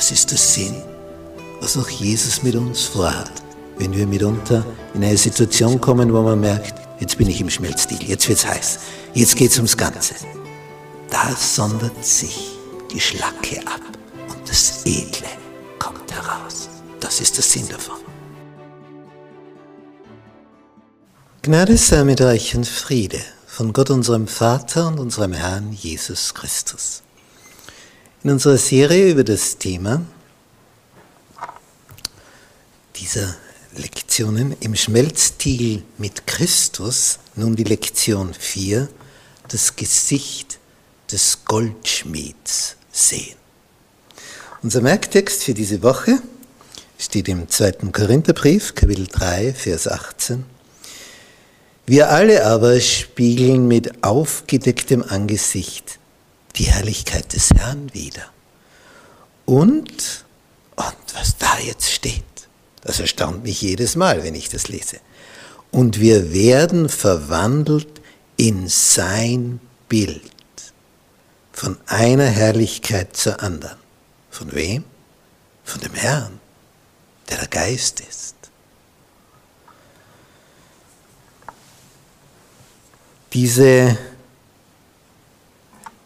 Das ist der Sinn, was auch Jesus mit uns vorhat, wenn wir mitunter in eine Situation kommen, wo man merkt, jetzt bin ich im Schmelzstil, jetzt wird's heiß, jetzt geht's ums Ganze. Da sondert sich die Schlacke ab und das Edle kommt heraus. Das ist der Sinn davon. Gnade sei mit euch und Friede von Gott unserem Vater und unserem Herrn Jesus Christus. In unserer Serie über das Thema dieser Lektionen im Schmelztiegel mit Christus, nun die Lektion 4, das Gesicht des Goldschmieds sehen. Unser Merktext für diese Woche steht im 2. Korintherbrief, Kapitel 3, Vers 18. Wir alle aber spiegeln mit aufgedecktem Angesicht die Herrlichkeit des Herrn wider. Und, und was da jetzt steht, das erstaunt mich jedes Mal, wenn ich das lese. Und wir werden verwandelt in sein Bild, von einer Herrlichkeit zur anderen. Von wem? Von dem Herrn, der der Geist ist. Diese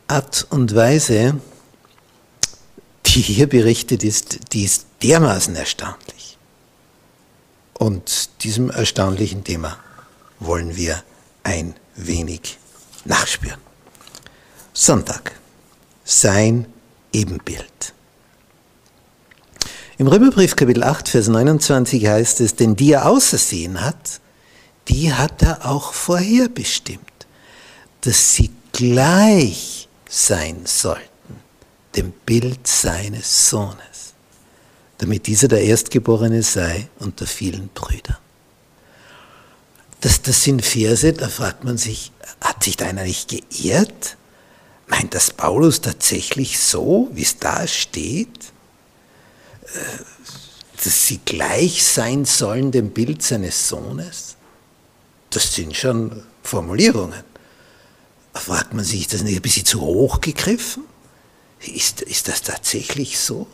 Art und Weise, die hier berichtet ist, die ist dermaßen erstaunlich. Und diesem erstaunlichen Thema wollen wir ein wenig nachspüren. Sonntag, sein Ebenbild. Im Römerbrief Kapitel 8, Vers 29 heißt es, denn die er ausersehen hat, die hat er auch vorherbestimmt dass sie gleich sein sollten dem Bild seines Sohnes, damit dieser der Erstgeborene sei unter vielen Brüdern. Das, das sind Verse, da fragt man sich, hat sich da einer nicht geirrt? Meint das Paulus tatsächlich so, wie es da steht? Äh, dass sie gleich sein sollen dem Bild seines Sohnes? Das sind schon Formulierungen fragt man sich, ist das nicht ein bisschen zu hoch gegriffen? Ist, ist das tatsächlich so?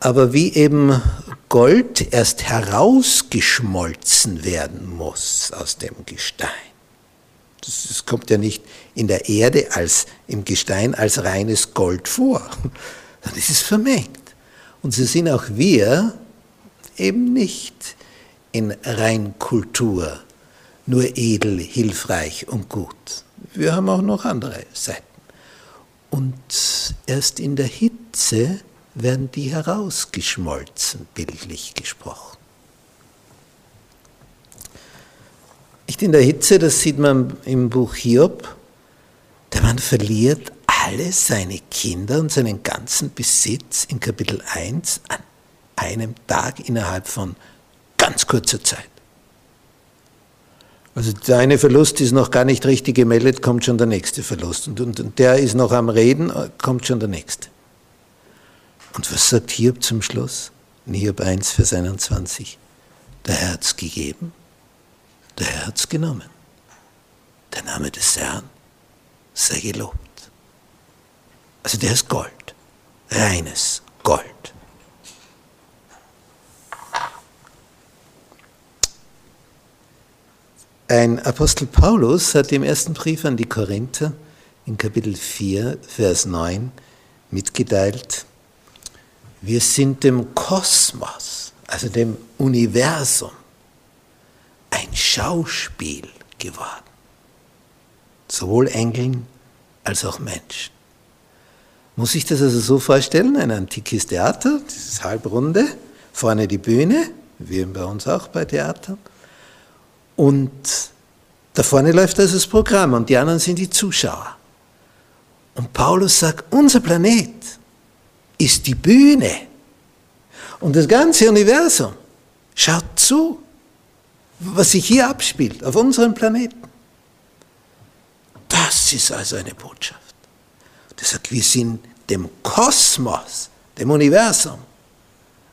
Aber wie eben Gold erst herausgeschmolzen werden muss aus dem Gestein. Das, das, kommt ja nicht in der Erde als im Gestein als reines Gold vor. Dann ist es vermengt. Und so sind auch wir eben nicht in Reinkultur nur edel, hilfreich und gut. Wir haben auch noch andere Seiten. Und erst in der Hitze werden die herausgeschmolzen, bildlich gesprochen. Nicht in der Hitze, das sieht man im Buch Hiob, der Mann verliert alle seine Kinder und seinen ganzen Besitz in Kapitel 1 an einem Tag innerhalb von ganz kurzer Zeit. Also der eine Verlust ist noch gar nicht richtig gemeldet, kommt schon der nächste Verlust. Und, und, und der ist noch am Reden, kommt schon der nächste. Und was sagt Hiob zum Schluss? In Hiob 1, Vers 21. Der Herr hat's gegeben, der Herr hat's genommen. Der Name des Herrn sei gelobt. Also der ist Gold, reines Gold. Ein Apostel Paulus hat im ersten Brief an die Korinther in Kapitel 4, Vers 9 mitgeteilt, wir sind dem Kosmos, also dem Universum, ein Schauspiel geworden. Sowohl Engeln als auch Menschen. Muss ich das also so vorstellen? Ein antikes Theater, dieses halbrunde, vorne die Bühne, wie bei uns auch bei Theatern, und da vorne läuft also das Programm und die anderen sind die Zuschauer. Und Paulus sagt, unser Planet ist die Bühne. Und das ganze Universum schaut zu, was sich hier abspielt, auf unserem Planeten. Das ist also eine Botschaft. Das sagt, wir sind dem Kosmos, dem Universum,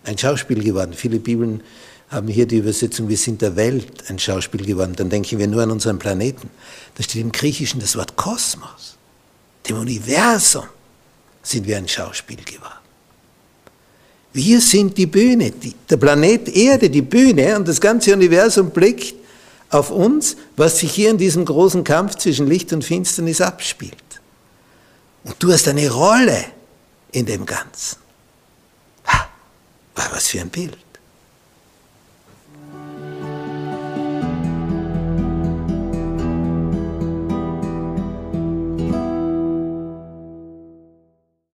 ein Schauspiel geworden. Viele Bibeln haben hier die Übersetzung, wir sind der Welt ein Schauspiel geworden. Dann denken wir nur an unseren Planeten. Da steht im Griechischen das Wort Kosmos. Dem Universum sind wir ein Schauspiel geworden. Wir sind die Bühne, die, der Planet Erde, die Bühne und das ganze Universum blickt auf uns, was sich hier in diesem großen Kampf zwischen Licht und Finsternis abspielt. Und du hast eine Rolle in dem Ganzen. Ha, was für ein Bild.